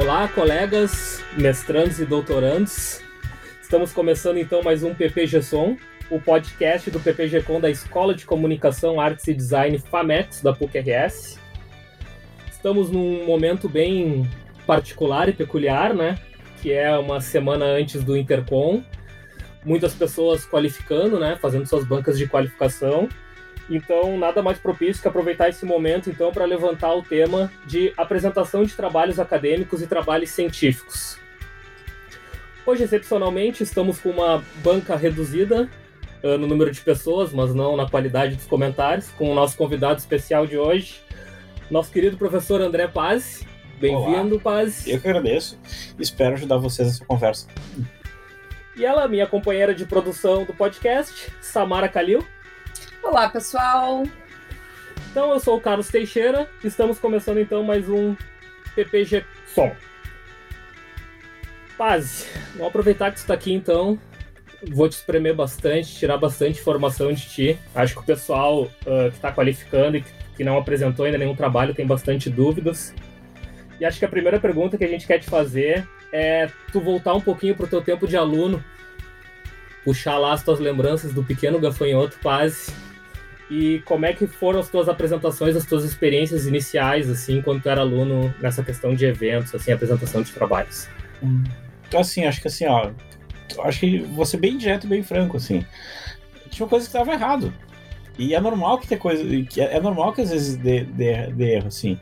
Olá, colegas, mestrandos e doutorandos. Estamos começando então mais um PPG Som, o podcast do PPG Com da Escola de Comunicação, Artes e Design FAMEX da PUC-RS. Estamos num momento bem particular e peculiar, né? Que é uma semana antes do Intercom. Muitas pessoas qualificando, né? Fazendo suas bancas de qualificação. Então, nada mais propício que aproveitar esse momento, então, para levantar o tema de apresentação de trabalhos acadêmicos e trabalhos científicos. Hoje, excepcionalmente, estamos com uma banca reduzida uh, no número de pessoas, mas não na qualidade dos comentários, com o nosso convidado especial de hoje, nosso querido professor André Paz. Bem-vindo, Paz. Eu que agradeço. Espero ajudar vocês nessa conversa. E ela, minha companheira de produção do podcast, Samara Kalil. Olá, pessoal! Então, eu sou o Carlos Teixeira, estamos começando então mais um PPG Som. Paz, vamos aproveitar que tu está aqui então, vou te espremer bastante, tirar bastante informação de ti. Acho que o pessoal uh, que está qualificando e que não apresentou ainda nenhum trabalho tem bastante dúvidas. E acho que a primeira pergunta que a gente quer te fazer é tu voltar um pouquinho para o teu tempo de aluno, puxar lá as tuas lembranças do pequeno gafanhoto Paz e como é que foram as tuas apresentações, as tuas experiências iniciais, assim, quando tu era aluno nessa questão de eventos, assim, apresentação de trabalhos? Então, assim, acho que assim, ó, acho que vou ser bem direto e bem franco, assim. Tinha coisa que estava errado. E é normal que ter coisa. Que é, é normal que às vezes dê, dê, dê erro, assim.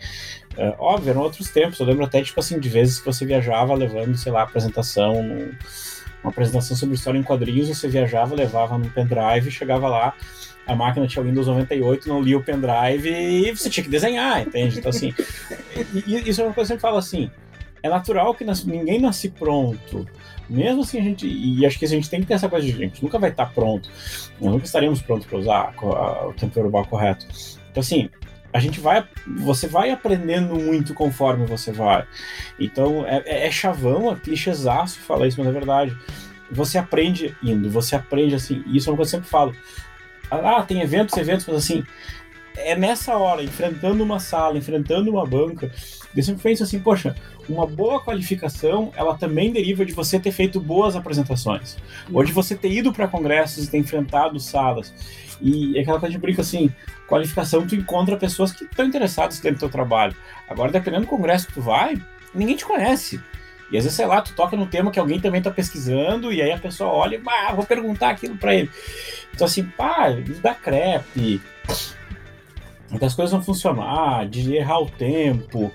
É, óbvio, eram outros tempos. Eu lembro até, tipo assim, de vezes que você viajava levando, sei lá, apresentação, uma apresentação sobre história em quadrinhos, você viajava, levava num pendrive, chegava lá, a máquina tinha Windows 98, não lia o pendrive e você tinha que desenhar, entende? Então, assim, isso é uma coisa que eu sempre falo assim: é natural que ninguém nasce pronto. Mesmo assim, a gente. E acho que a gente tem que ter essa coisa de gente nunca vai estar pronto. Nós nunca estaremos prontos para usar o tempo verbal correto. Então, assim, a gente vai, você vai aprendendo muito conforme você vai. Então é, é, é chavão, é clichêzaço falar isso, mas é verdade. Você aprende indo, você aprende assim, isso é uma coisa que eu sempre falo. Ah, tem eventos, eventos, mas assim, é nessa hora, enfrentando uma sala, enfrentando uma banca, eu sempre penso assim, poxa, uma boa qualificação, ela também deriva de você ter feito boas apresentações, ou de você ter ido para congressos e ter enfrentado salas. E é aquela coisa de brinco assim, qualificação tu encontra pessoas que estão interessadas no teu trabalho. Agora, dependendo do congresso que tu vai, ninguém te conhece. E às vezes, sei lá, tu toca no tema que alguém também está pesquisando, e aí a pessoa olha e, ah, vou perguntar aquilo para ele. Então, assim, pá, isso dá crepe, das coisas não funcionar, de errar o tempo,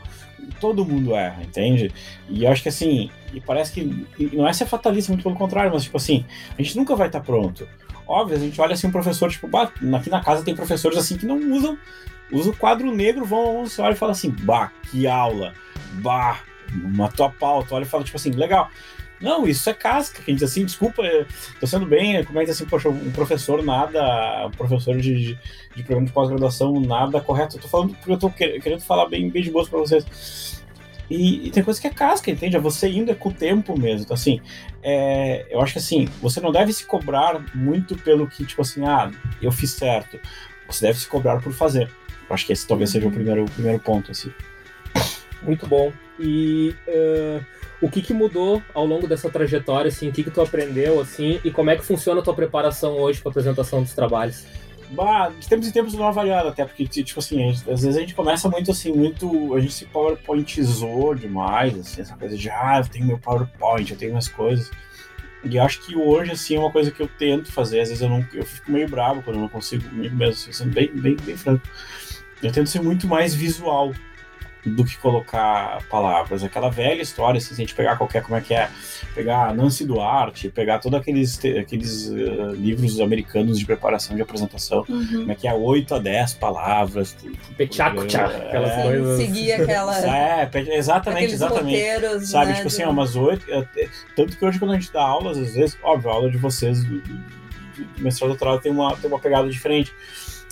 todo mundo erra, entende? E eu acho que assim, e parece que não é ser fatalista, muito pelo contrário, mas tipo assim, a gente nunca vai estar pronto. Óbvio, a gente olha assim um professor, tipo, bah, aqui na casa tem professores assim que não usam, usam o quadro negro, vão, você olha e fala assim, bah, que aula, bah, uma tua pauta, olha e fala, tipo assim, legal. Não, isso é casca, que a gente assim, desculpa, tô sendo bem, comenta assim, poxa, um professor nada, um professor de, de, de programa de pós-graduação nada correto. Eu tô falando porque eu tô querendo falar bem, bem de boas pra vocês. E, e, tem coisa que é casca, entende? É você indo é com o tempo mesmo. Então, assim, é, eu acho que assim, você não deve se cobrar muito pelo que, tipo assim, ah, eu fiz certo. Você deve se cobrar por fazer. Eu acho que esse talvez seja o primeiro, o primeiro ponto, assim. Muito bom. E uh, o que, que mudou ao longo dessa trajetória, assim, o que, que tu aprendeu, assim, e como é que funciona a tua preparação hoje para apresentação dos trabalhos? Bah, de tempos em tempos dá uma variada, até porque, tipo assim, gente, às vezes a gente começa muito assim, muito. A gente se powerpointizou demais, assim, essa coisa de, ah, eu tenho meu PowerPoint, eu tenho minhas coisas. E acho que hoje, assim, é uma coisa que eu tento fazer. Às vezes eu não eu fico meio bravo quando eu não consigo mesmo, assim, sendo bem, bem, bem franco. Eu tento ser muito mais visual do que colocar palavras. Aquela velha história, assim, se a gente pegar qualquer, como é que é, pegar Nancy Duarte, pegar todos aqueles, aqueles uh, livros americanos de preparação de apresentação, uhum. como é que é 8 a 10 palavras. Pechaco, é, aquelas é, coisas. Seguir aquelas. É, exatamente, exatamente. Sabe, né, tipo assim, umas oito. É, tanto que hoje, quando a gente dá aulas, às vezes, óbvio, a aula de vocês do, do, do mestrado doutorado tem uma, tem uma pegada diferente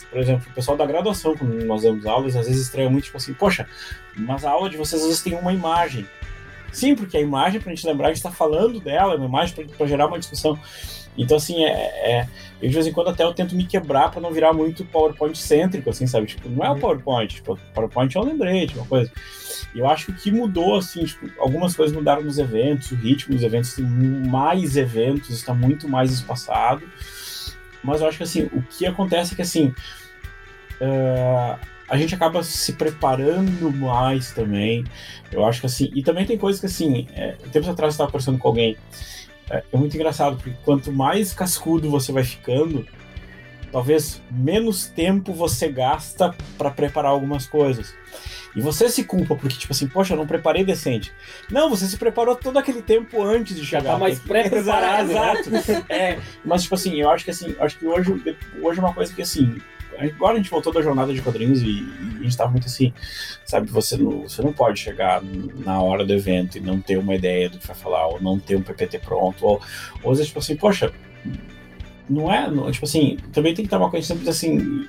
por exemplo, o pessoal da graduação, quando nós damos aulas, às vezes estranha muito, tipo assim, poxa, mas a aula de vocês às vezes tem uma imagem. Sim, porque a imagem, para a gente lembrar, a gente está falando dela, é uma imagem para gerar uma discussão. Então, assim, é, é, eu de vez em quando até eu tento me quebrar para não virar muito PowerPoint cêntrico, assim, sabe? Tipo, não é o Uhum. PowerPoint, tipo, PowerPoint é um lembrete, uma coisa. E eu acho que o que mudou, assim, tipo, algumas coisas mudaram nos eventos, o ritmo dos eventos, tem mais eventos, está muito mais espaçado. Mas eu acho que, assim, o que acontece é que, assim, eh, a gente acaba se preparando mais também. Eu acho que, assim, e também tem coisas que, assim, é, tempos atrás eu estava conversando com alguém, é, é muito engraçado, porque quanto mais cascudo você vai ficando, talvez menos tempo você gasta para preparar algumas coisas. E você se culpa porque, tipo assim, poxa, eu não preparei decente. Não, você se preparou todo aquele tempo antes de chegar. tá mais pré-preparado, né? Exato. É, mas, tipo assim, eu acho que assim, acho que hoje, hoje é uma coisa que assim. Agora a gente voltou da jornada de quadrinhos e, e a gente tava muito assim, sabe? Você não, você não pode chegar na hora do evento e não ter uma ideia do que vai falar, ou não ter um PPT pronto, ou, ou às vezes, tipo assim, poxa, não é, não- tipo assim, também tem que estar uma coisa sempre assim,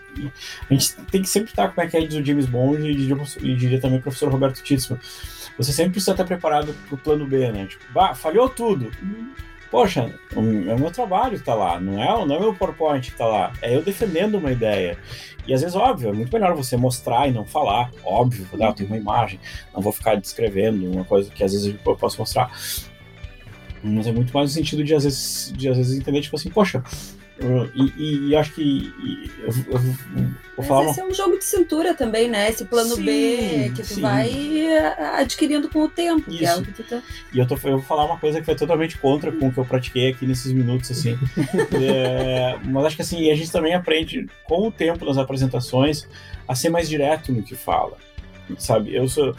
a gente tem que sempre estar, como é que é, diz o James Bond e diria, também o professor Roberto Titzman, você sempre precisa estar preparado pro plano B, né? Tipo, bah, falhou tudo. Poxa, o- é o meu trabalho que tá lá, não é, não é o meu PowerPoint que tá lá, é eu defendendo uma ideia. E às vezes, óbvio, é muito melhor você mostrar e não falar, óbvio, ah, eu tenho uma imagem, não vou ficar descrevendo uma coisa que às vezes eu posso mostrar. Mas é muito mais no sentido de às vezes, de, às vezes entender, tipo assim, poxa, e, e- e acho que e eu, eu- eu esse é um jogo de cintura também, né? Esse plano Sim, B que tu sim. vai adquirindo com o tempo. É Isso. o que tá... E eu, tô, eu vou falar uma coisa que vai totalmente contra com o que eu pratiquei aqui nesses minutos, assim. É, mas acho que assim, a gente também aprende com o tempo nas apresentações a ser mais direto no que fala. Sabe, eu sou.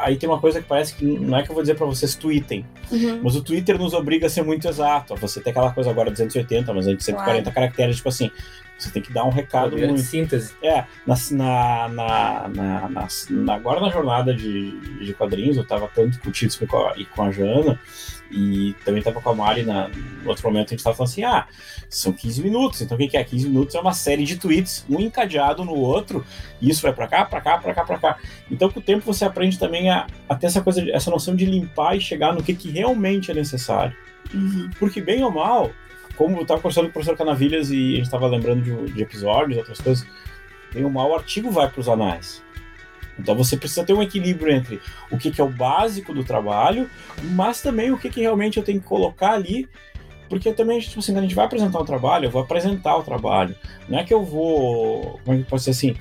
Aí tem uma coisa que parece que não é que eu vou dizer pra vocês tweetem, Uhum. mas o Twitter nos obriga a ser muito exato. Você tem aquela coisa agora 280, mas antes 140 caracteres, tipo assim, você tem que dar um recado muito. síntese. É, na, na, na, na- na- na- agora na jornada de, de quadrinhos, eu tava tanto com o Tito e com a Jana, e também tava com a Mari na, no outro momento, a gente tava falando assim, ah, são 15 minutos, então o que é? 15 minutos é uma série de tweets, um encadeado no outro, e isso vai pra cá, pra cá, pra cá, pra cá. Então com o tempo você aprende também a, a ter essa coisa, essa noção de limpar e chegar no que, que realmente é necessário. Uhum. Porque, bem ou mal, como eu tava conversando com o professor Canavilhas e a gente tava lembrando de, de episódios, outras coisas, bem ou mal, o artigo vai para os anais. Então você precisa ter um equilíbrio entre o que, que é o básico do trabalho, mas também o que, que realmente eu tenho que colocar ali, porque também, tipo assim, quando a gente vai apresentar um trabalho, eu vou apresentar o trabalho. Não é que eu vou. Como é que posso dizer assim?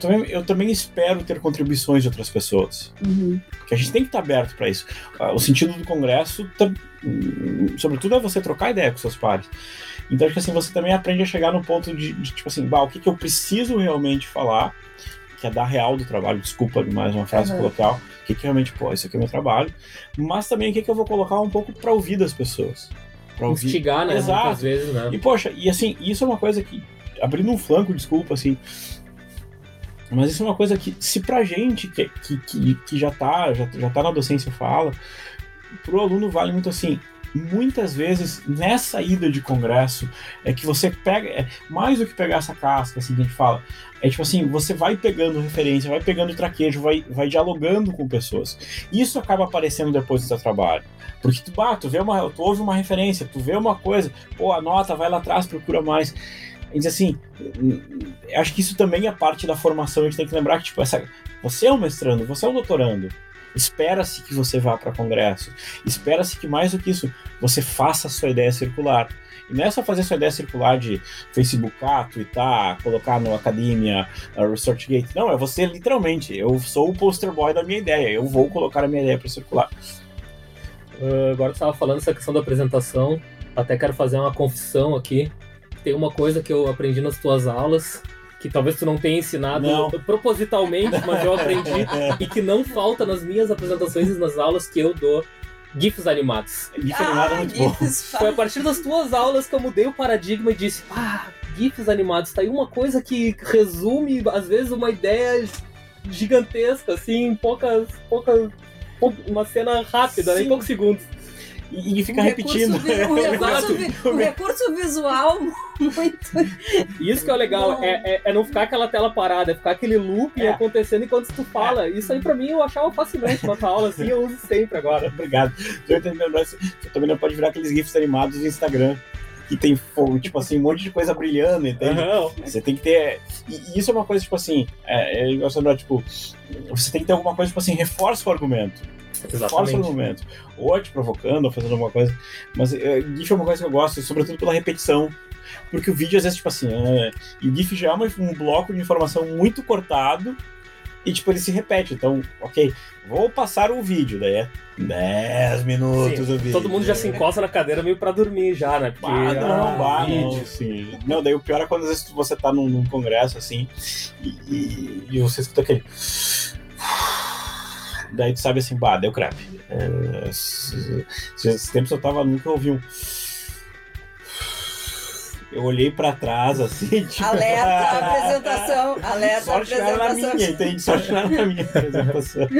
Também- Eu também espero ter contribuições de outras pessoas. Uhum. Porque a gente tem que estar aberto para isso. Ah, O sentido do congresso, hum, sobretudo, é você trocar ideia com seus pares. Então, acho que assim, você também aprende a chegar no ponto de, de, tipo assim, bah, o que, que eu preciso realmente falar, que é dar real do trabalho, desculpa mais uma frase Uhum. coloquial, o que, que realmente, pô, isso aqui é meu trabalho, mas também o que, que eu vou colocar um pouco para ouvir das pessoas. Pra ouvir. Instigar, né? Exato. Muitas vezes, né? E, poxa, e assim, isso é uma coisa que, abrindo um flanco, desculpa, assim, mas isso é uma coisa que, se pra gente que, que, que, que já, tá, já, já tá na docência fala, pro aluno vale muito assim. Muitas vezes, nessa ida de congresso, é que você pega, é, mais do que pegar essa casca, assim, que a gente fala, é tipo assim, você vai pegando referência, vai pegando traquejo, vai, vai dialogando com pessoas. Isso acaba aparecendo depois do seu trabalho. Porque tu, bah, tu vê uma, tu ouve uma referência, tu vê uma coisa, pô, anota, vai lá atrás, procura mais. E diz assim, acho que isso também é parte da formação, a gente tem que lembrar que, tipo, essa, você é um mestrando, você é um doutorando. Espera-se que você vá para congresso. Espera-se que, mais do que isso, você faça a sua ideia circular. E não é só fazer sua ideia circular de Facebookar, twittar, colocar no Academia, uh, ResearchGate. Não, é você literalmente. Eu sou o poster boy da minha ideia. Eu vou colocar a minha ideia para circular. Ah, agora tu estava falando essa questão da apresentação. Até quero fazer uma confissão aqui. Tem uma coisa que eu aprendi nas tuas aulas, que talvez tu não tenha ensinado Não. propositalmente, mas eu aprendi e que não falta nas minhas apresentações e nas aulas que eu dou GIFs animados. GIF animado é Ah, muito bom. GIFs, Foi a partir das tuas aulas que eu mudei o paradigma e disse: Ah, GIFs animados, tá aí uma coisa que resume, às vezes, uma ideia gigantesca, assim, em poucas. poucas pou- uma cena rápida, né, em Sim. poucos segundos. E, e fica um repetindo. recurso um, recurso, Exato. vi- um recurso visual muito. Isso que é o legal, é, é, é não ficar aquela tela parada, é ficar aquele loop É. acontecendo enquanto tu fala. Isso aí pra mim eu achava fascinante na tua aula, assim, eu uso sempre agora. Obrigado. Eu lembrar. Você também não pode virar aqueles GIFs animados do Instagram. que tem fogo, tipo assim, um monte de coisa brilhando, entende? Aham. Você tem que ter. E, isso é uma coisa, tipo assim, é, é, eu lembrar, tipo, você tem que ter alguma coisa, tipo assim, reforça o argumento. Reforça o Exatamente. argumento. Ou é te provocando, ou fazendo alguma coisa. Mas é, GIF é uma coisa que eu gosto, sobretudo pela repetição. Porque o vídeo, às vezes, tipo assim, é, e o GIF já é um bloco de informação muito cortado e, tipo, ele se repete. Então, ok, vou passar o vídeo, daí é 10 minutos Sim, o vídeo. Todo mundo já se encosta na cadeira meio pra dormir já, né? Porque, Ah, não, ah, bah, não, sim. Não, daí o pior é quando às vezes você tá num, num congresso assim e, e, e você escuta aquele. Daí tu sabe assim, bah, deu crap. É, esses, tempos eu tava, nunca ouvi um. Eu olhei pra trás assim, tipo. Alerta, apresentação, alerta, Sorte não era na apresentação. minha, entende? Sorte na minha apresentação.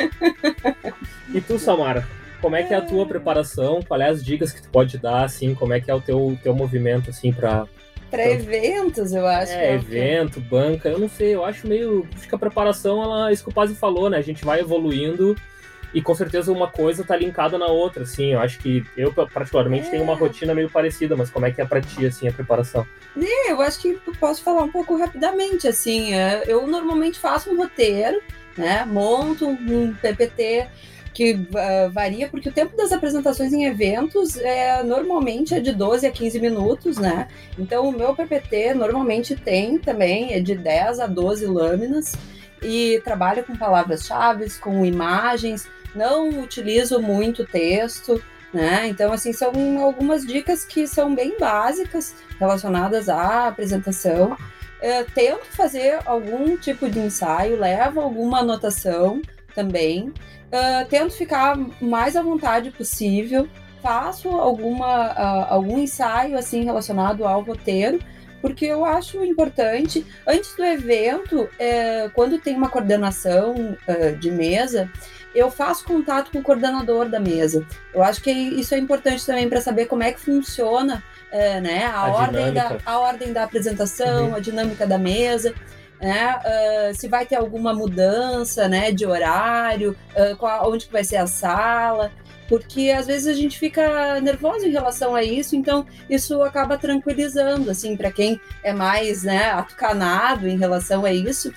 E tu, Samara? Como é que é a tua preparação? Quais é as dicas que tu pode dar, assim? Como é que é o teu, teu movimento, assim, pra Para eventos, eu acho. é, que- evento, banca? Eu não sei, eu acho meio... Acho que a preparação, ela, isso que o Pazzi falou, né? A gente vai evoluindo e com certeza uma coisa tá linkada na outra, assim. Eu acho que eu, particularmente, É. tenho uma rotina meio parecida, mas como é que é pra ti, assim, a preparação? É, eu acho que eu posso falar um pouco rapidamente, assim, é, eu normalmente faço um roteiro, né, monto um PPT que ah, varia, porque o tempo das apresentações em eventos é, normalmente é de 12 a 15 minutos, né, então o meu PPT normalmente tem também, é de 10 a 12 lâminas, e trabalho com palavras-chave, com imagens, não utilizo muito texto, né, então assim, são algumas dicas que são bem básicas, relacionadas à apresentação. É, tento fazer algum tipo de ensaio, levo alguma anotação também. É, tento ficar mais à vontade possível. Faço alguma, ah, algum ensaio assim relacionado ao roteiro, porque eu acho importante. Antes do evento, é, quando tem uma coordenação ah, de mesa, eu faço contato com o coordenador da mesa. Eu acho que isso é importante também para saber como é que funciona é, né, a, A ordem da, a ordem da apresentação, Uhum. a dinâmica da mesa, né, ah, se vai ter alguma mudança né, de horário, ah, qual, onde que vai ser a sala, porque às vezes a gente fica nervoso em relação a isso, então isso acaba tranquilizando, assim, para quem é mais né, atucanado em relação a isso.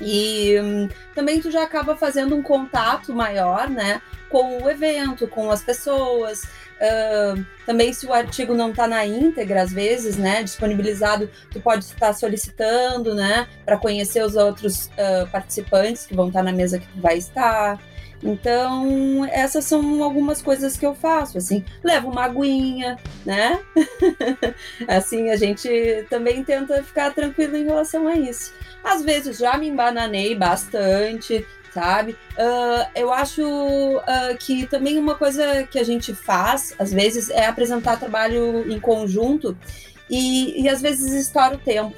E hum, também tu já acaba fazendo um contato maior, né, com o evento, com as pessoas. Ah, também se o artigo não está na íntegra, às vezes, né, disponibilizado, tu pode estar solicitando, né, para conhecer os outros ah, participantes que vão estar na mesa que tu vai estar. Então, essas são algumas coisas que eu faço, assim, levo uma aguinha, né? assim, a gente também tenta ficar tranquilo em relação a isso. Às vezes já me embananei bastante, sabe? Ah, eu acho ah, que também uma coisa que a gente faz, às vezes, é apresentar trabalho em conjunto e, e às vezes estoura o tempo,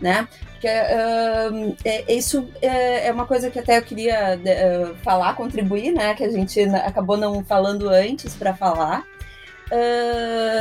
né? Porque ah, é- isso é, é uma coisa que até eu queria falar, contribuir, né? Que a gente acabou não falando antes para falar.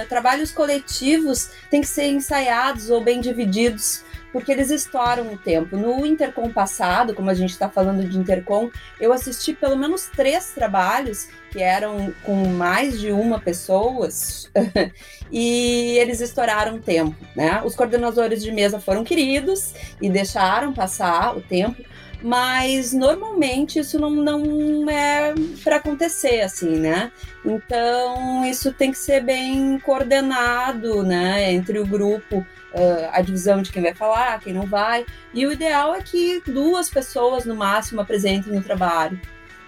Trabalhos coletivos têm que ser ensaiados ou bem divididos, porque eles estouram o tempo. No Intercom passado, como a gente está falando de Intercom, eu assisti pelo menos três trabalhos que eram com mais de uma pessoas e eles estouraram o tempo, né? Os coordenadores de mesa foram queridos e deixaram passar o tempo, mas normalmente isso não, não é para acontecer assim, né? Então isso tem que ser bem coordenado, né? Entre o grupo, ah, a divisão de quem vai falar, quem não vai. E o ideal é que duas pessoas no máximo apresentem o trabalho.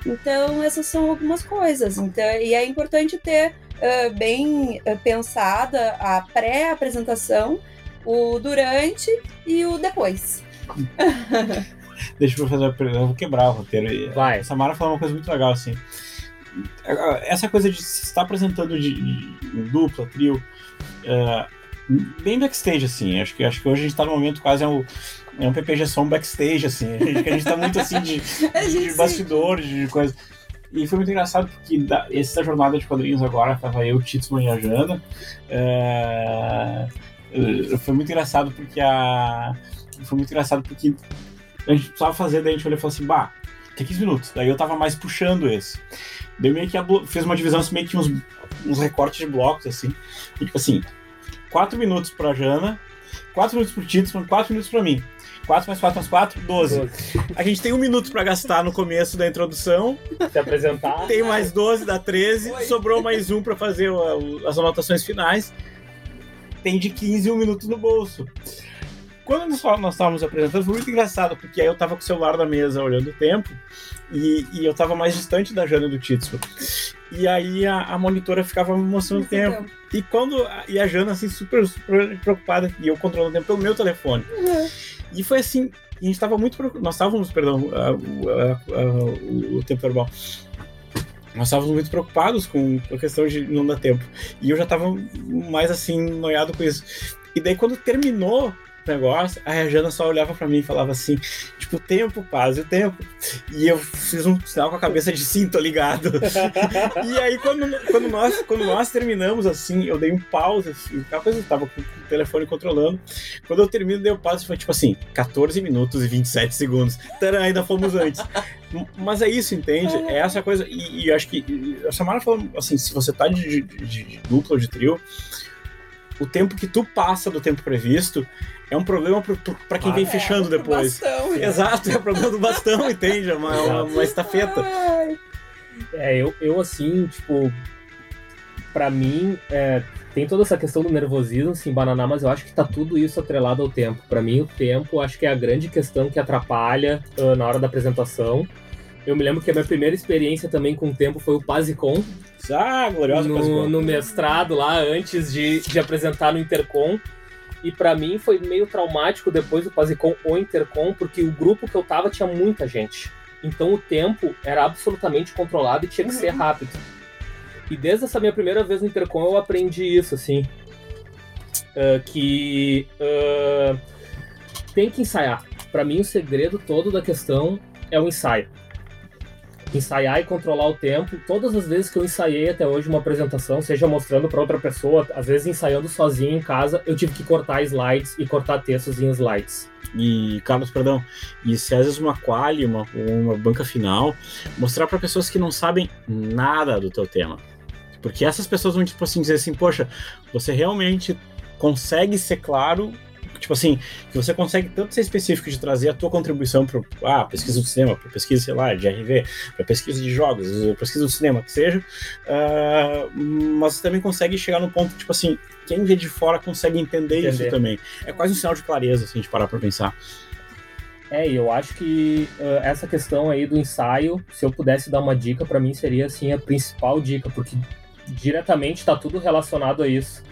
Então essas são algumas coisas. Então, e é importante ter ah, bem ah, pensada a pré-apresentação, o durante e o depois. Deixa eu fazer uma pergunta, eu vou quebrar o roteiro. Vai. A Samara falou uma coisa muito legal, assim. Essa coisa de se estar apresentando de, de- em dupla, trio, é, bem backstage, assim. Acho que, acho que hoje a gente tá no momento quase é um, é um PPG som backstage, assim. A gente, a gente tá muito assim de, de bastidores, de coisa. E foi muito engraçado porque da, essa jornada de quadrinhos agora, tava eu, Titsman e a Jana. é, eh, foi muito engraçado porque a. Foi muito engraçado porque a gente precisava fazer, daí a gente olhou e falou assim, bah, tem 15 minutos. Daí eu tava mais puxando esse. Daí meio que a fez uma divisão assim, meio que uns, uns recortes de blocos, assim. E, tipo assim, 4 minutos pra Jana, 4 minutos pro Tito, 4 minutos pra mim. 4 mais 4 mais 4, 12. 12. A gente tem um minuto para gastar no começo da introdução. Se apresentar. Tem mais 12, dá 13. Oi. Sobrou mais um para fazer as anotações finais. Tem de 15 um minuto no bolso. Quando nós estávamos apresentando, foi muito engraçado, porque aí eu estava com o celular na mesa olhando o tempo e, e eu estava mais distante da Jana do Titsu. E aí a, a, monitora ficava me mostrando o tempo. tempo. E quando. E a Jana, assim, super, super preocupada, e eu controlando o tempo pelo meu telefone. Uhum. E foi assim, a gente estava muito. Nós estávamos, perdão, a, a, o tempo verbal. Nós estávamos muito preocupados com a questão de não dar tempo. E eu já estava mais assim, noiado com isso. E daí, quando terminou negócio, a Rejana só olhava para mim e falava assim, tipo, tempo, paz, o tempo. E eu fiz um sinal com a cabeça de sim, tô ligado. e aí, quando, quando, nós, quando nós terminamos, assim, eu dei um pause, assim, a coisa tava com o telefone controlando. Quando eu termino, dei um pause, foi tipo assim, 14 minutos e 27 segundos. Tcharam, ainda fomos antes. Mas é isso, entende? É essa coisa. E, e eu acho que a Samara falou assim: se você tá de, de, de dupla ou de trio, o tempo que tu passa do tempo previsto é um problema para quem ah, vem é, fechando depois. Bastão, Exato, é o problema do bastão, entende? É uma, uma, uma estafeta. É, eu, eu assim, tipo, para mim, é, tem toda essa questão do nervosismo, se embananar, mas eu acho que tá tudo isso atrelado ao tempo. Para mim, o tempo, acho que é a grande questão que atrapalha uh, na hora da apresentação. Eu me lembro que a minha primeira experiência também com o tempo foi o Pasicom. Ah, glorioso no, no mestrado lá, antes de, de apresentar no Intercom. E para mim foi meio traumático depois do Pasicom ou Intercom, porque o grupo que eu tava tinha muita gente. Então o tempo era absolutamente controlado e tinha que ser uhum. rápido. E desde essa minha primeira vez no Intercom eu aprendi isso, assim. Uh, que uh, tem que ensaiar. Para mim o segredo todo da questão é o ensaio ensaiar e controlar o tempo. Todas as vezes que eu ensaiei até hoje uma apresentação, seja mostrando para outra pessoa, às vezes ensaiando sozinho em casa, eu tive que cortar slides e cortar textos em slides. E, Carlos, perdão, e se às vezes uma quali, uma, uma banca final, mostrar para pessoas que não sabem nada do teu tema. Porque essas pessoas vão, tipo assim, dizer assim, poxa, você realmente consegue ser claro tipo assim, que você consegue tanto ser específico de trazer a tua contribuição para ah, pesquisa do cinema, para pesquisa, sei lá, de RV, para pesquisa de jogos, pesquisa do cinema, que seja, uh, mas você também consegue chegar no ponto, tipo assim, quem vê de fora consegue entender, entender. isso também. É quase um sinal de clareza, assim, de parar para pensar. É, e eu acho que uh, essa questão aí do ensaio, se eu pudesse dar uma dica, para mim seria assim a principal dica, porque diretamente está tudo relacionado a isso.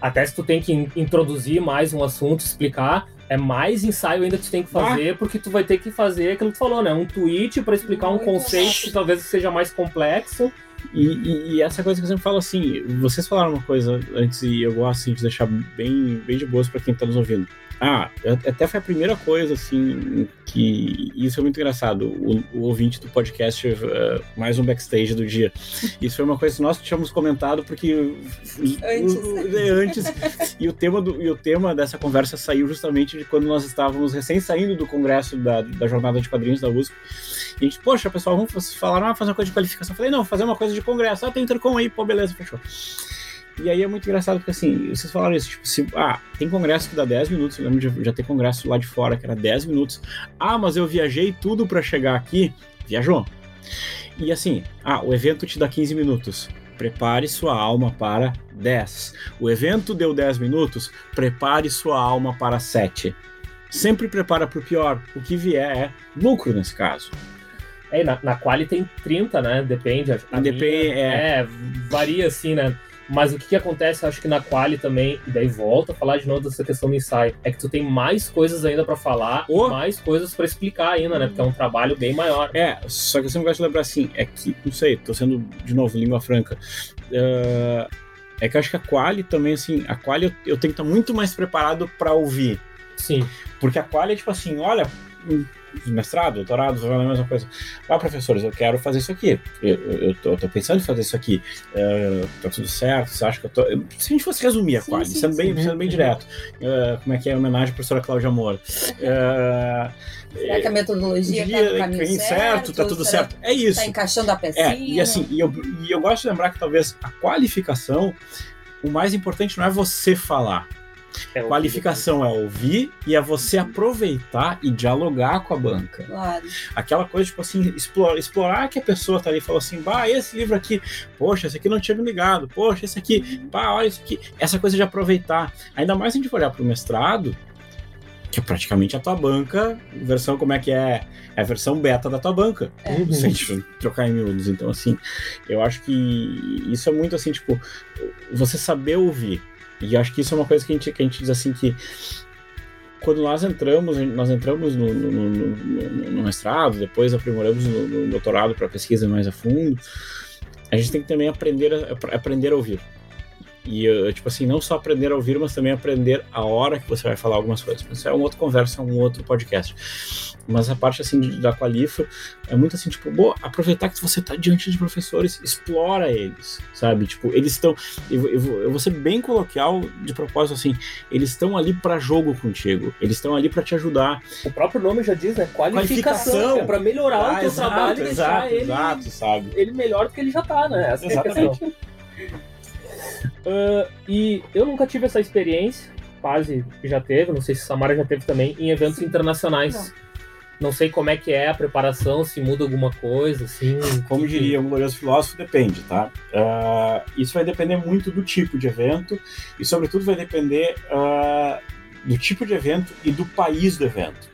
Até se tu tem que introduzir mais um assunto, explicar, é mais ensaio ainda que tu tem que fazer, ah. porque tu vai ter que fazer aquilo que tu falou, né? Um tweet para explicar um conceito que talvez seja mais complexo. E, e, e, essa coisa que eu sempre falo assim, vocês falaram uma coisa antes e eu gosto assim, de deixar bem, bem de boas para quem está nos ouvindo. Ah, até foi a primeira coisa, assim, que. Isso é muito engraçado. O, o ouvinte do podcast, uh, mais um backstage do dia. Isso foi uma coisa que nós tínhamos comentado, porque. Antes. O, é, antes e, o tema do, e o tema dessa conversa saiu justamente de quando nós estávamos recém saindo do congresso da, da jornada de quadrinhos da USP. E a gente, poxa, pessoal, vamos falar, ah, fazer uma coisa de qualificação. Eu falei, não, fazer uma coisa de congresso. Ah, tem intercom aí, pô, beleza, fechou. E aí é muito engraçado porque assim, vocês falaram isso, tipo, se, ah, tem congresso que dá 10 minutos, eu lembro de já ter congresso lá de fora que era 10 minutos. Ah, mas eu viajei tudo para chegar aqui. Viajou. E assim, ah, o evento te dá 15 minutos. Prepare sua alma para 10. O evento deu 10 minutos, prepare sua alma para 7. Sempre prepara para o pior. O que vier é lucro nesse caso. É, na, na quali tem 30, né? Depende. A Depende, minha, é. é. Varia assim, né? Mas o que, que acontece, acho que na quali também, e daí volta a falar de novo dessa questão do ensaio, é que tu tem mais coisas ainda para falar, oh. mais coisas para explicar ainda, né? Porque é um trabalho bem maior. É, só que eu sempre gosto de lembrar assim, é que, não sei, tô sendo de novo língua franca. Uh, é que eu acho que a quali também, assim, a quali eu, eu tenho que estar muito mais preparado para ouvir. Sim. Porque a quali é tipo assim, olha, mestrado, doutorado, a mesma coisa. Ah, professores, eu quero fazer isso aqui. Eu, eu, tô, eu tô pensando em fazer isso aqui. Uh, tá tudo certo? Você acha que eu tô. Se a gente fosse resumir a quali, sendo, bem, sendo bem direto, uh, como é que é a homenagem à professora Cláudia Moura? Uh, Será que a metodologia está no caminho certo? certo tá tudo certo. É isso. Está encaixando a pecinha. É, e assim, e eu, e eu gosto de lembrar que talvez a qualificação o mais importante não é você falar. É Qualificação é ouvir e é você aproveitar e dialogar com a banca. Claro. Aquela coisa, tipo assim, explorar, explorar que a pessoa tá ali e falou assim, bah, esse livro aqui, poxa, esse aqui não tinha me ligado, poxa, esse aqui, bah, olha isso aqui. Essa coisa de aproveitar. Ainda mais se a gente for olhar pro mestrado, que é praticamente a tua banca, versão como é que é? É a versão beta da tua banca. É. Uhum. Se a gente trocar em miúdos. Então, assim, eu acho que isso é muito assim, tipo, você saber ouvir. E acho que isso é uma coisa que a gente, que a gente diz assim que quando nós entramos, nós entramos no, no, no, no- mestrado, depois aprimoramos no, no doutorado para pesquisa mais a fundo, a gente tem que também aprender a, aprender a ouvir. E, eh, tipo assim, não só aprender a ouvir, mas também aprender a hora que você vai falar algumas coisas. Isso é uma outra conversa, é um outro podcast. Mas a parte, assim, de- da Qualifa é muito assim, tipo, boa, aproveitar que você tá diante de professores, explora eles, sabe? Tipo, eles estão. Eu, eu, eu vou ser bem coloquial de propósito, assim, eles estão ali para jogo contigo, eles estão ali para te ajudar. O próprio nome já diz, né? Qualificação. Qualificação. É pra melhorar o Ah, teu trabalho e deixar exato, ele, exato, sabe? ele melhor do que ele já tá, né? Essa é a Exatamente. questão. Ah, e eu nunca tive essa experiência, quase já teve, não sei se Samara já teve também, em eventos internacionais. Não. sei como é que é a preparação, se muda alguma coisa, assim. Como que- diria um glorioso filósofo, depende, tá? Ah, isso vai depender muito do tipo de evento e, sobretudo, vai depender ah, do tipo de evento e do país do evento.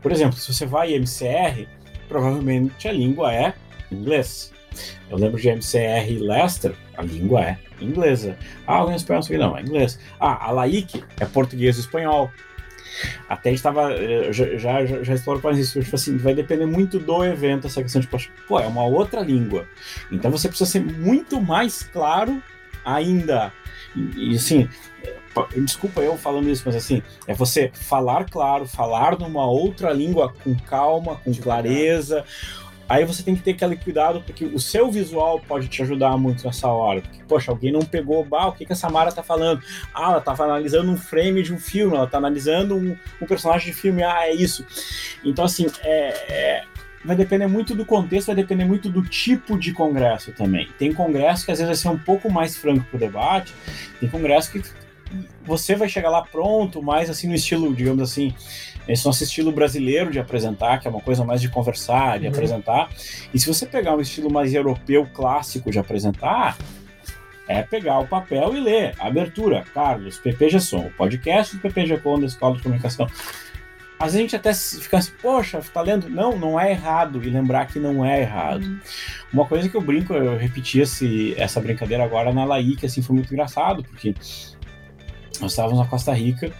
Por exemplo, se você vai em MCR, provavelmente a língua é inglês. Eu lembro de MCR Leicester, a língua é inglesa. Ah, alguém espanhol, aqui não, é inglês. Ah, a LAIC é português e espanhol. Até a gente tava. eh, Já, já, já, explorou mais isso. Tipo assim, vai depender muito do evento, essa questão de, poxa, pô, é uma outra língua. Então você precisa ser muito mais claro ainda. E, e, assim, eh, pa- desculpa eu falando isso, mas assim, é você falar claro, falar numa outra língua com calma, com clareza. Aí você tem que ter aquele cuidado, porque o seu visual pode te ajudar muito nessa hora. Porque, poxa, alguém não pegou, bah, o que, que a Samara tá falando? Ah, ela tava analisando um frame de um filme, ela tá analisando um, um personagem de filme, ah, é isso. Então, assim, é, é- vai depender muito do contexto, vai depender muito do tipo de congresso também. Tem congresso que às vezes vai ser um pouco mais franco pro debate, tem congresso que você vai chegar lá pronto, mais assim no estilo, digamos assim, esse nosso estilo brasileiro de apresentar, que é uma coisa mais de conversar, de Uhum. apresentar. E se você pegar um estilo mais europeu clássico de apresentar, é pegar o papel e ler. Abertura, Carlos, PP Gesson, o podcast do PP Gecon da Escola de Comunicação. Às vezes a gente até fica assim, poxa, tá lendo? Não, não é errado. E lembrar que não é errado. Uma coisa que eu brinco, eu repeti esse, essa brincadeira agora na Laí, que assim foi muito engraçado, porque nós estávamos na Costa Rica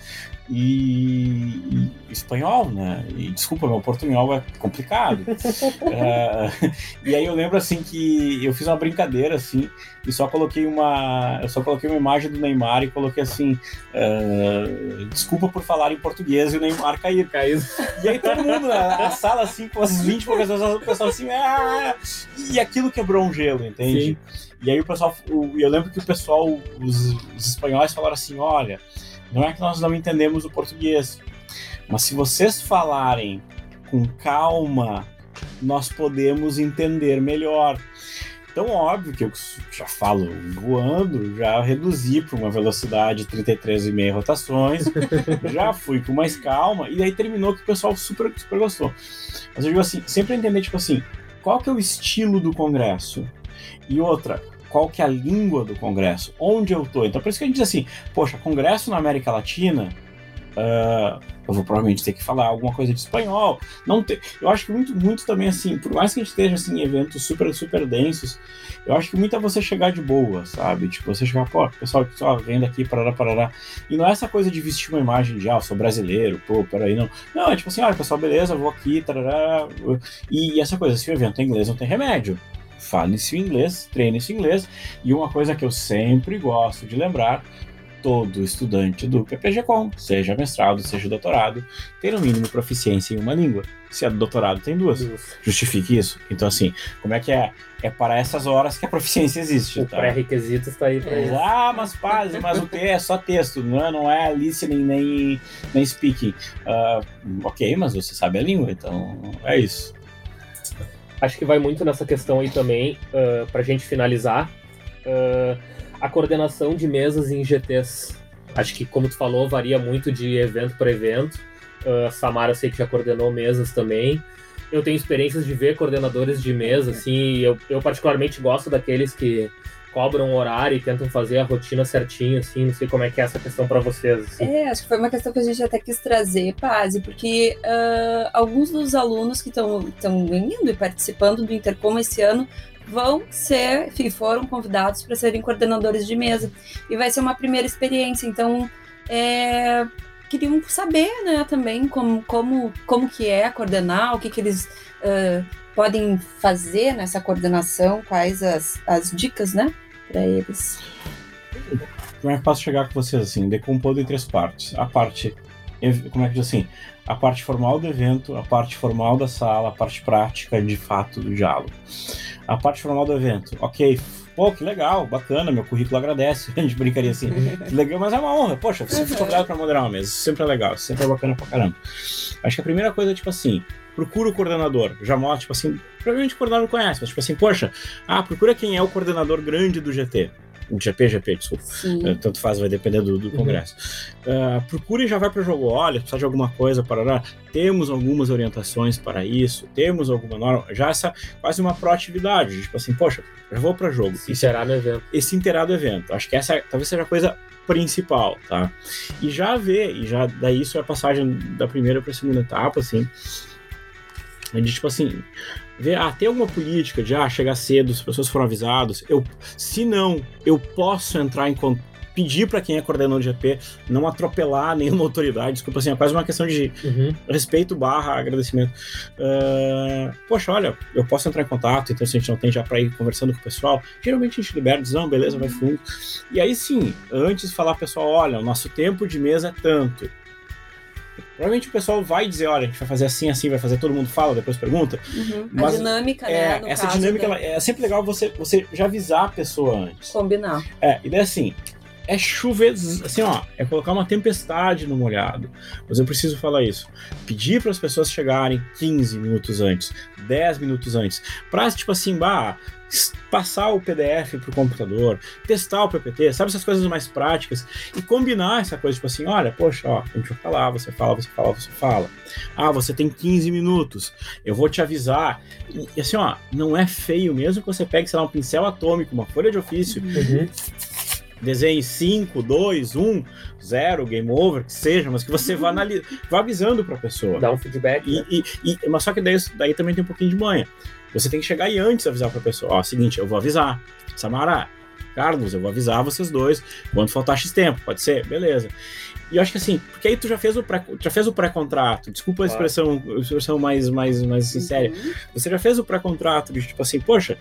e, e espanhol, né? E desculpa, meu portunhol é complicado. É, e aí eu lembro assim que eu fiz uma brincadeira assim e só coloquei uma, eu só coloquei uma imagem do Neymar e coloquei assim, é, desculpa por falar em português e o Neymar cair. Caído. E aí todo mundo, na a sala assim, com as 20 e poucas pessoas, o pessoal assim, ah! e aquilo quebrou um gelo, entende? E aí o pessoal, eu lembro que o pessoal, os, os espanhóis falaram assim, olha, não é que nós não entendemos o português, mas se vocês falarem com calma, nós podemos entender melhor. Então, óbvio que eu já falo voando, já reduzi para uma velocidade de 33,5 rotações, já fui com mais calma, e aí terminou que o pessoal super, super gostou. Mas eu digo assim, sempre entender, tipo assim, qual que é o estilo do congresso? E outra, qual que é a língua do congresso? Onde eu tô? Então, por isso que a gente diz assim, poxa, congresso na América Latina, ah, eu vou provavelmente ter que falar alguma coisa de espanhol. Não te... Eu acho que muito, muito também, assim, por mais que a gente esteja assim, em eventos super, super densos, eu acho que muito é você chegar de boa, sabe? Tipo, você chegar, pô, pessoal só vem daqui, parará, parará. E não é essa coisa de vestir uma imagem de, ah, eu sou brasileiro, pô, peraí, não. Não, é tipo assim, olha, pessoal, beleza, vou aqui, tarará. E essa coisa, se o evento é inglês, não tem remédio. Fale-se o inglês, treine-se o inglês. E uma coisa que eu sempre gosto de lembrar, todo estudante do PPG-Com, seja mestrado, seja doutorado, tem no mínimo proficiência em uma língua. Se é doutorado, tem duas. Justifique isso. Então, assim, como é que é? É para essas horas que a proficiência existe. O tá? pré-requisito está aí pra isso. Ah, mas paz, mas o T é só texto, não é, não é listening nem, nem speaking. Ah, ok, mas você sabe a língua, então é isso. Acho que vai muito nessa questão aí também, uh, pra gente finalizar. Uh, a coordenação de mesas em GTs. Acho que, como tu falou, varia muito de evento para evento. Uh, a Samara eu sei que já coordenou mesas também. Eu tenho experiências de ver coordenadores de mesa, assim, eu, eu particularmente gosto daqueles que cobram horário e tentam fazer a rotina certinho, assim, não sei como é que é essa questão para vocês. Assim. É, acho que foi uma questão que a gente até quis trazer, Paz, porque uh, alguns dos alunos que estão indo e participando do Intercom esse ano vão ser foram convidados para serem coordenadores de mesa. E vai ser uma primeira experiência, então é, queriam saber né, também como, como, como que é coordenar, o que, que eles uh, podem fazer nessa coordenação, quais as, as dicas, né? Para eles. Como é que posso chegar com vocês assim, decompondo em três partes? A parte, como é que diz assim, a parte formal do evento, a parte formal da sala, a parte prática de fato do diálogo. A parte formal do evento, ok, pô, que legal, bacana, meu currículo agradece. A gente brincaria assim, que legal, mas é uma honra. Poxa, você foi convidado para moderar uma mesa, sempre é legal, sempre é bacana pra caramba. Acho que a primeira coisa é tipo assim, procura o coordenador. Já mostra, tipo assim, provavelmente o coordenador conhece, mas tipo assim, poxa, ah, procura quem é o coordenador grande do GT. O GP, GP, desculpa. Sim. Eh, tanto faz, vai depender do, do uhum. congresso. Uhum. Uh, procure e já vai para o jogo. Olha, precisa de alguma coisa para. Temos algumas orientações para isso, temos alguma norma. Já essa quase uma proatividade. Tipo assim, poxa, já vou para jogo. Se interar no evento. E se inteirar do evento. Acho que essa talvez seja a coisa principal, tá? E já ver, e já daí isso é a passagem da primeira para a segunda etapa, assim de tipo assim, ver, ah, tem alguma política de ah, chegar cedo, as pessoas foram avisadas. Eu, se não, eu posso entrar em pedir para quem é coordenador de GP não atropelar nenhuma autoridade, desculpa assim, é quase uma questão de uhum. respeito barra agradecimento. Uh, poxa, olha, eu posso entrar em contato, então se a gente não tem já para ir conversando com o pessoal, geralmente a gente libera, diz, não, beleza, vai fundo. E aí sim, antes de falar, pessoal, olha, o nosso tempo de mesa é tanto Provavelmente o pessoal vai dizer, olha, a gente vai fazer assim, assim, vai fazer, todo mundo fala, depois pergunta. Uhum. Mas, a dinâmica, é, né? essa dinâmica, ela, é sempre legal você, você já avisar a pessoa antes. Combinar. É, e daí assim, é chover, assim, ó, é colocar uma tempestade no molhado. Mas eu preciso falar isso. Pedir para as pessoas chegarem 15 minutos antes, 10 minutos antes, para tipo assim, bah, passar o PDF para o computador, testar o PPT, sabe essas coisas mais práticas e combinar essa coisa, tipo assim, olha, poxa, ó, a gente vai falar, você fala, você fala, você fala. Ah, você tem 15 minutos, eu vou te avisar. E, assim, ó, não é feio mesmo que você pegue, sei lá, um pincel atômico, uma folha de ofício, uhum. Desenhe 5, 2, 1, 0, game over, que seja, mas que você vá, analis... vá avisando para a pessoa. Dá um feedback. E, né? e, e, mas só que daí, daí também tem um pouquinho de manha. Você tem que chegar e antes avisar para a pessoa: ó, seguinte, eu vou avisar. Samara, Carlos, eu vou avisar vocês dois quando faltar X tempo, pode ser? Beleza. E eu acho que assim, porque aí tu já fez o pré, já fez o pré-contrato. Desculpa a expressão, a expressão mais mais mais sincera. Uhum. Você já fez o pré-contrato de tipo assim, poxa,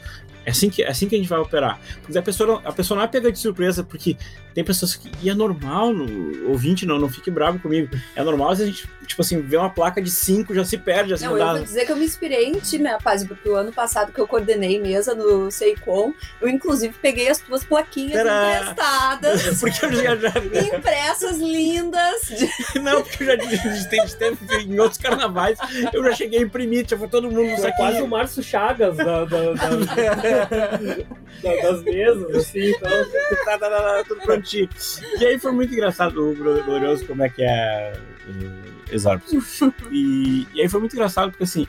é assim que é assim que a gente vai operar. Porque a pessoa a pessoa não é pega de surpresa porque tem pessoas que e é normal, no ouvinte não não fique bravo comigo. É normal a gente tipo assim, ver uma placa de 5 já se perde assim, Não, eu vou dizer que eu me inspirei em ti, minha paz, porque o ano passado que eu coordenei mesa no Seicom, eu inclusive peguei as tuas plaquinhas emprestadas. porque eu já, já... impressas lindas lindas. Não, porque eu já teve em outros carnavais, eu já cheguei a imprimir, já foi todo mundo isso aqui. quase o Márcio Chagas da, da, da, das mesas, assim, então. tá, tá, tá, tudo prontinho. E aí foi muito engraçado o Glorioso, como é que é. Exato. E, e aí foi muito engraçado, porque assim,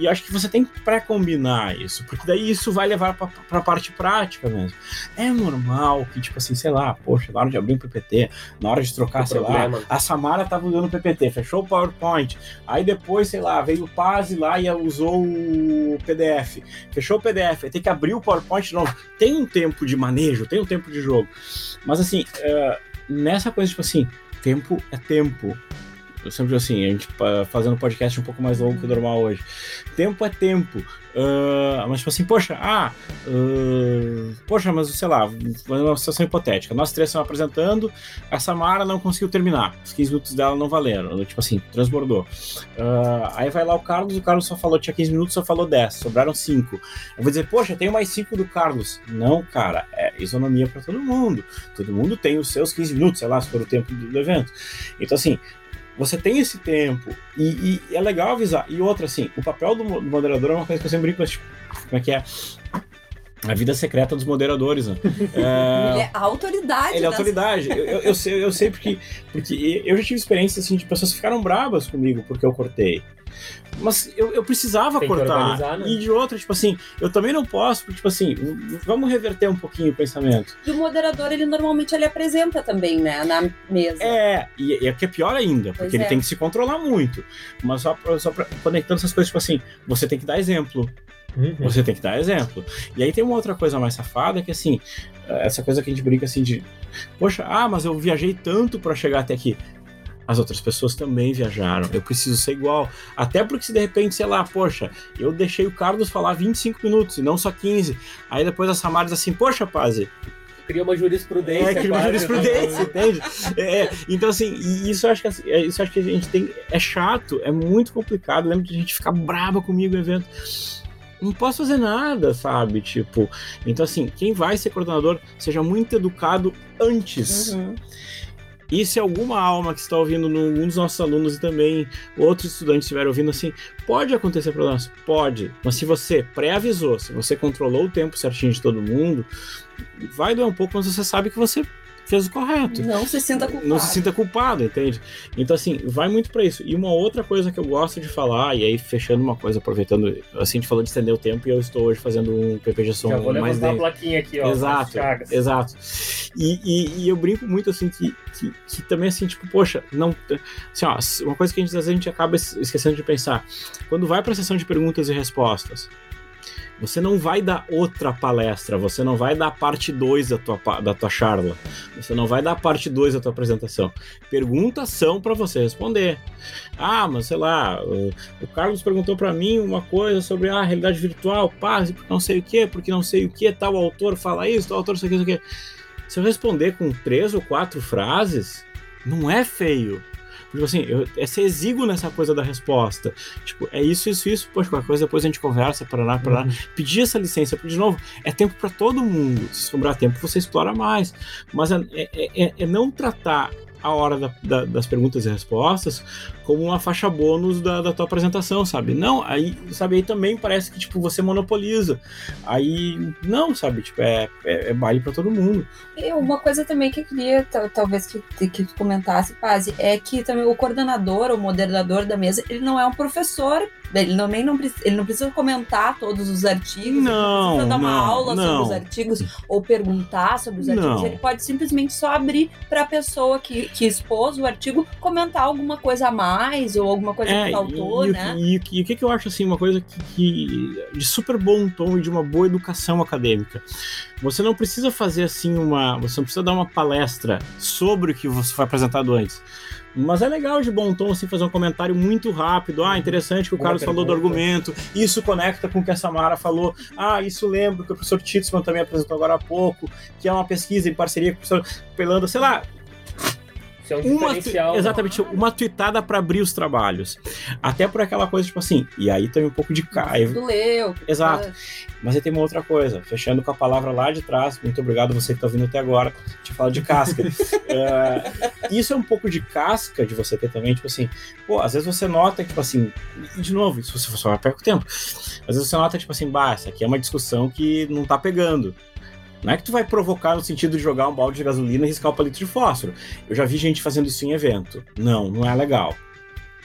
e acho que você tem que pré-combinar isso, porque daí isso vai levar para a parte prática mesmo. É normal que, tipo assim, sei lá, poxa, na hora de abrir um PPT, na hora de trocar, o sei problema. lá, a Samara tava usando o PPT, fechou o PowerPoint, aí depois, sei lá, veio o Paz lá e usou o PDF, fechou o PDF, aí tem que abrir o PowerPoint de novo. Tem um tempo de manejo, tem um tempo de jogo. Mas assim, uh, nessa coisa, tipo assim, tempo é tempo eu sempre assim, a gente fazendo podcast um pouco mais longo que o normal hoje. Tempo é tempo. Uh, mas tipo assim, poxa, ah, uh, poxa, mas sei lá, uma situação hipotética. Nós três estamos apresentando, a Samara não conseguiu terminar. Os 15 minutos dela não valeram. Tipo assim, transbordou. Uh, aí vai lá o Carlos, o Carlos só falou, tinha 15 minutos, só falou 10, sobraram 5. Eu vou dizer, poxa, tenho mais 5 do Carlos. Não, cara, é isonomia para todo mundo. Todo mundo tem os seus 15 minutos, sei lá, se for o tempo do evento. Então, assim, você tem esse tempo e, e, é legal avisar. E outra, assim, o papel do, moderador é uma coisa que eu sempre brinco, tipo, como é que é? A vida secreta dos moderadores, né? É... Ele é autoridade. Ele é autoridade. Eu, eu, eu, sei, eu sei porque, porque eu já tive experiência assim, de pessoas que ficaram bravas comigo porque eu cortei. Mas eu, eu precisava Tem cortar. Né? E de outra, tipo assim, eu também não posso, porque, tipo assim, vamos reverter um pouquinho o pensamento. E o moderador, ele normalmente ele apresenta também, né, na mesa. É, e, é que é pior ainda, porque pois ele é. tem que se controlar muito. Mas só, só pra, conectando essas coisas, tipo assim, você tem que dar exemplo. Uhum. Você tem que dar exemplo. E aí tem uma outra coisa mais safada que assim, essa coisa que a gente brinca assim de, poxa, ah, mas eu viajei tanto para chegar até aqui. As outras pessoas também viajaram. Eu preciso ser igual. Até porque se de repente, sei lá, poxa, eu deixei o Carlos falar 25 minutos e não só 15. Aí depois a Samara diz assim, poxa, Pazzi, cria uma jurisprudência. É, cria uma jurisprudência, entende? É, é, então, assim, isso acho que assim, é, isso acho que a gente tem. É chato, é muito complicado. Lembro de a gente ficar brava comigo no evento não posso fazer nada, sabe? Tipo, então assim, quem vai ser coordenador, seja muito educado antes. Uhum. E se alguma alma que está ouvindo, um dos nossos alunos e também outros estudantes estiverem ouvindo assim, pode acontecer problemas? Pode. Mas se você pré-avisou, se você controlou o tempo certinho de todo mundo, vai doer um pouco, mas você sabe que você fez o correto. Não se sinta culpado. Não se sinta culpado, entende? Então, assim, vai muito para isso. E uma outra coisa que eu gosto de falar, e aí fechando uma coisa, aproveitando, assim, a gente falou de estender o tempo e eu estou hoje fazendo um PPG som Já vou mais dentro. a plaquinha aqui, ó. Exato, exato. E, e, e, eu brinco muito, assim, que, que, que, também, assim, tipo, poxa, não... Assim, ó, uma coisa que a gente, às vezes, a gente acaba esquecendo de pensar. Quando vai para a sessão de perguntas e respostas, você não vai dar outra palestra, você não vai dar parte 2 da tua, da tua charla, você não vai dar parte 2 da tua apresentação. Perguntas são para você responder. Ah, mas sei lá, o, o Carlos perguntou para mim uma coisa sobre a ah, realidade virtual, porque não sei o que, porque não sei o que, tal autor fala isso, tal autor sei o que. Se eu responder com três ou quatro frases, não é feio. Tipo assim, eu, é ser exíguo nessa coisa da resposta. Tipo, é isso, isso, isso, poxa, qualquer coisa depois a gente conversa, para lá, para lá. Uhum. Pedir essa licença, porque, de novo, é tempo para todo mundo. Se sobrar tempo, você explora mais. Mas é, é, é, é não tratar a hora da, da, das perguntas e respostas como uma faixa bônus da, da tua apresentação, sabe? Não, aí, sabe, aí também parece que, tipo, você monopoliza. Aí, não, sabe, tipo, é, é, é baile para todo mundo. E uma coisa também que eu queria, talvez, que, que tu comentasse, Paz, é que também o coordenador, o moderador da mesa, ele não é um professor ele também não, ele não precisa comentar todos os artigos, não, não precisa dar uma não, aula não. sobre os artigos ou perguntar sobre os artigos. Ele pode simplesmente só abrir para a pessoa que, que expôs o artigo comentar alguma coisa a mais ou alguma coisa é, que faltou, e, né? E, e, o que, que eu acho assim, uma coisa que, que, de super bom tom e de uma boa educação acadêmica. Você não precisa fazer assim uma. Você não precisa dar uma palestra sobre o que você foi apresentado antes. Mas é legal de bom tom assim, fazer um comentário muito rápido. Ah, interessante que o Boa Carlos pergunta. falou do argumento. Isso conecta com o que a Samara falou. Ah, isso lembra que o professor Titzman também apresentou agora há pouco, que é uma pesquisa em parceria com o professor Pelanda. Sei lá, é um uma? Exatamente, uma tweetada para abrir os trabalhos. Até por aquela coisa, tipo assim, e aí tem um pouco de caiva. Do leu. Exato. Mas aí tem uma outra coisa, fechando com a palavra lá de trás, muito obrigado você que está vindo até agora, te falo de casca. uh, isso é um pouco de casca de você ter também, tipo assim, pô, às vezes você nota, tipo assim, de novo, se você for só perca o tempo, às vezes você nota, tipo assim, bah, essa aqui é uma discussão que não tá pegando. Não é que tu vai provocar no sentido de jogar um balde de gasolina e riscar o palito de fósforo. Eu já vi gente fazendo isso em evento. Não, não é legal.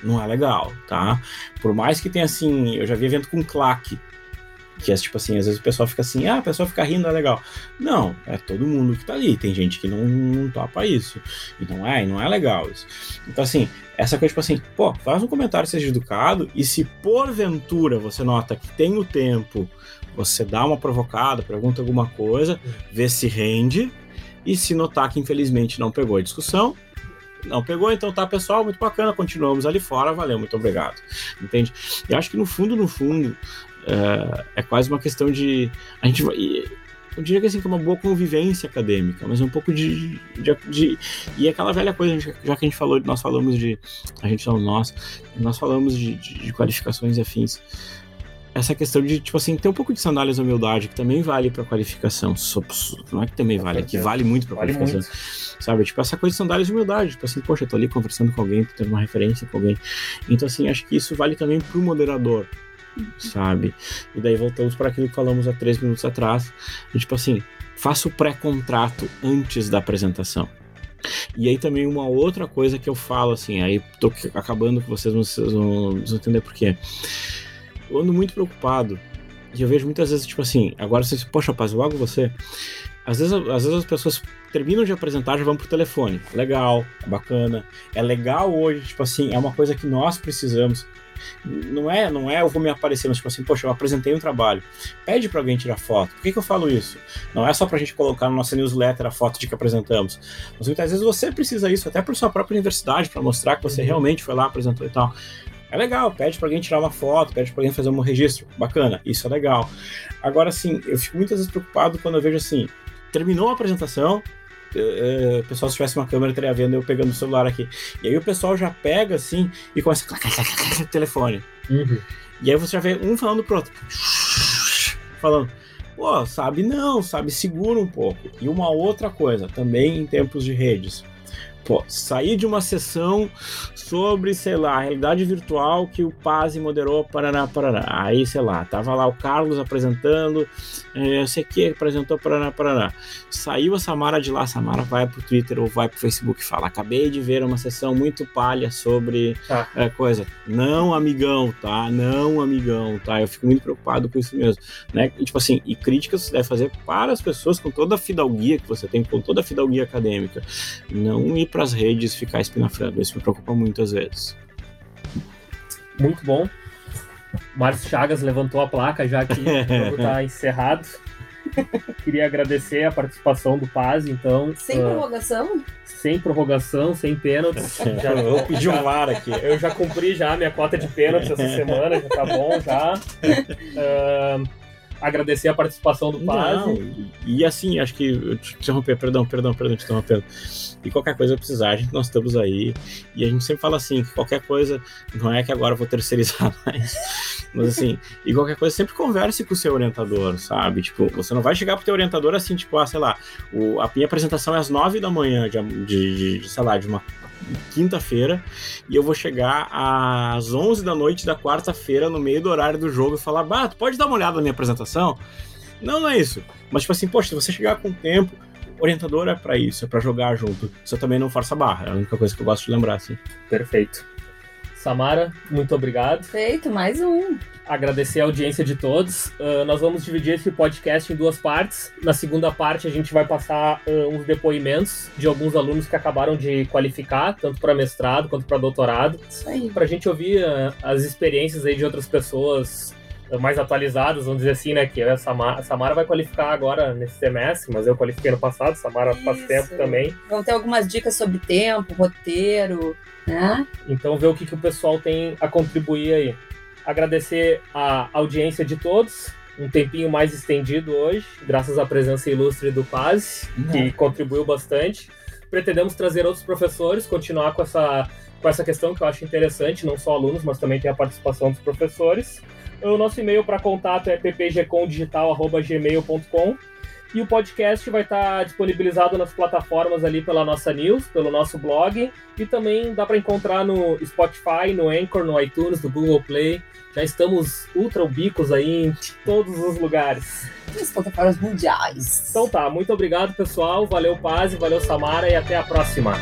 Não é legal, tá? Por mais que tenha assim, eu já vi evento com claque. Que é tipo assim, às vezes o pessoal fica assim, ah, a pessoa fica rindo, é legal. Não, é todo mundo que tá ali. Tem gente que não, não topa isso. E não é, e não é legal isso. Então, assim, essa coisa, tipo assim, pô, faz um comentário, seja educado, e se porventura você nota que tem o tempo você dá uma provocada, pergunta alguma coisa, vê se rende, e se notar que infelizmente não pegou a discussão, não pegou, então tá, pessoal, muito bacana, continuamos ali fora, valeu, muito obrigado. Entende? Eu acho que no fundo, no fundo, é, é quase uma questão de. A gente vai. Eu diria que assim, que é uma boa convivência acadêmica, mas um pouco de. de, de e é aquela velha coisa, já que a gente falou, nós falamos de. A gente não, nós, nós falamos de, de, de qualificações e afins essa questão de, tipo assim, ter um pouco de sandálias da humildade, que também vale pra qualificação. Não é que também vale, é que vale muito pra vale qualificação. Muito. Sabe? Tipo, essa coisa de sandálias de humildade. Tipo assim, poxa, eu tô ali conversando com alguém, tô tendo uma referência com alguém. Então, assim, acho que isso vale também pro moderador. Sabe? E daí voltamos para aquilo que falamos há três minutos atrás. E, tipo assim, faça o pré-contrato antes da apresentação. E aí também uma outra coisa que eu falo, assim, aí tô acabando que vocês, vocês vão, vão entender por quê. Eu ando muito preocupado. E eu vejo muitas vezes, tipo assim, agora vocês, poxa, rapaz, logo você. Às vezes, às vezes as pessoas terminam de apresentar já vão pro telefone. Legal, bacana. É legal hoje, tipo assim, é uma coisa que nós precisamos. Não é, não é eu vou me aparecer, mas tipo assim, poxa, eu apresentei um trabalho. Pede para alguém tirar foto. Por que, que eu falo isso? Não é só pra gente colocar na nossa newsletter a foto de que apresentamos. Mas muitas vezes você precisa isso, até por sua própria universidade, para mostrar que você uhum. realmente foi lá, apresentou e tal. É legal, pede para alguém tirar uma foto, pede para alguém fazer um registro. Bacana, isso é legal. Agora, assim, eu fico muitas vezes preocupado quando eu vejo assim, terminou a apresentação, o pessoal se tivesse uma câmera estaria vendo eu pegando o celular aqui. E aí o pessoal já pega assim e começa a telefone. Uhum. E aí você já vê um falando pro outro. Falando. Pô, sabe não, sabe, segura um pouco. E uma outra coisa, também em tempos de redes. Pô, sair de uma sessão sobre, sei lá, a realidade virtual que o Paz moderou, Paraná, Paraná. Aí, sei lá, tava lá o Carlos apresentando, é, eu sei que apresentou Paraná, Paraná. Saiu a Samara de lá, a Samara vai pro Twitter ou vai pro Facebook e fala: Acabei de ver uma sessão muito palha sobre tá. é, coisa. Não, amigão, tá? Não, amigão, tá? Eu fico muito preocupado com isso mesmo, né? E, tipo assim, e críticas você deve fazer para as pessoas com toda a fidalguia que você tem, com toda a fidalguia acadêmica. Não ir para as redes ficar espinafrando. Isso me preocupa muito muitas vezes. Muito bom. Márcio Chagas levantou a placa já que o jogo está encerrado. Queria agradecer a participação do Paz, então. Sem uh, prorrogação? Sem prorrogação, sem pênaltis. já, eu pedi um VAR aqui. Eu já cumpri já a minha cota de pênaltis essa semana, já tá bom já. Uh, agradecer a participação do Paz. e, e, assim, acho que. Te interromper, perdão, perdão, perdão, te interrompendo. E qualquer coisa precisar, a gente, nós estamos aí. E a gente sempre fala assim: que qualquer coisa, não é que agora eu vou terceirizar mais. Mas assim, e qualquer coisa, sempre converse com o seu orientador, sabe? Tipo, você não vai chegar pro teu orientador assim, tipo, ah, sei lá, o, a minha apresentação é às nove da manhã de, de, de sei lá, de uma quinta-feira e eu vou chegar às 11 da noite da quarta-feira no meio do horário do jogo e falar: "Bah, tu pode dar uma olhada na minha apresentação?" Não, não é isso. Mas tipo assim, poxa, se você chegar com tempo, orientador é para isso, é para jogar junto. Você também não força a barra, é a única coisa que eu gosto de lembrar assim. Perfeito. Samara, muito obrigado. Feito, mais um. Agradecer a audiência de todos. Uh, nós vamos dividir esse podcast em duas partes. Na segunda parte, a gente vai passar uh, uns depoimentos de alguns alunos que acabaram de qualificar, tanto para mestrado quanto para doutorado. Isso aí. Para a gente ouvir uh, as experiências aí de outras pessoas mais atualizadas, vamos dizer assim, né? Que a Samara, a Samara vai qualificar agora nesse semestre, mas eu qualifiquei no passado, Samara Isso. faz tempo também. Vão ter algumas dicas sobre tempo, roteiro, né? Então ver o que, que o pessoal tem a contribuir aí. Agradecer a audiência de todos, um tempinho mais estendido hoje, graças à presença ilustre do Paz, que contribuiu bastante. Pretendemos trazer outros professores, continuar com essa, com essa questão que eu acho interessante, não só alunos, mas também tem a participação dos professores. O nosso e-mail para contato é ppgcondigital.gmail.com e o podcast vai estar disponibilizado nas plataformas ali pela nossa news, pelo nosso blog e também dá para encontrar no Spotify, no Anchor, no iTunes, no Google Play. Já estamos ultra ubicos aí em todos os lugares. Nas plataformas mundiais. Então tá, muito obrigado pessoal, valeu Paz, valeu Samara e até a próxima.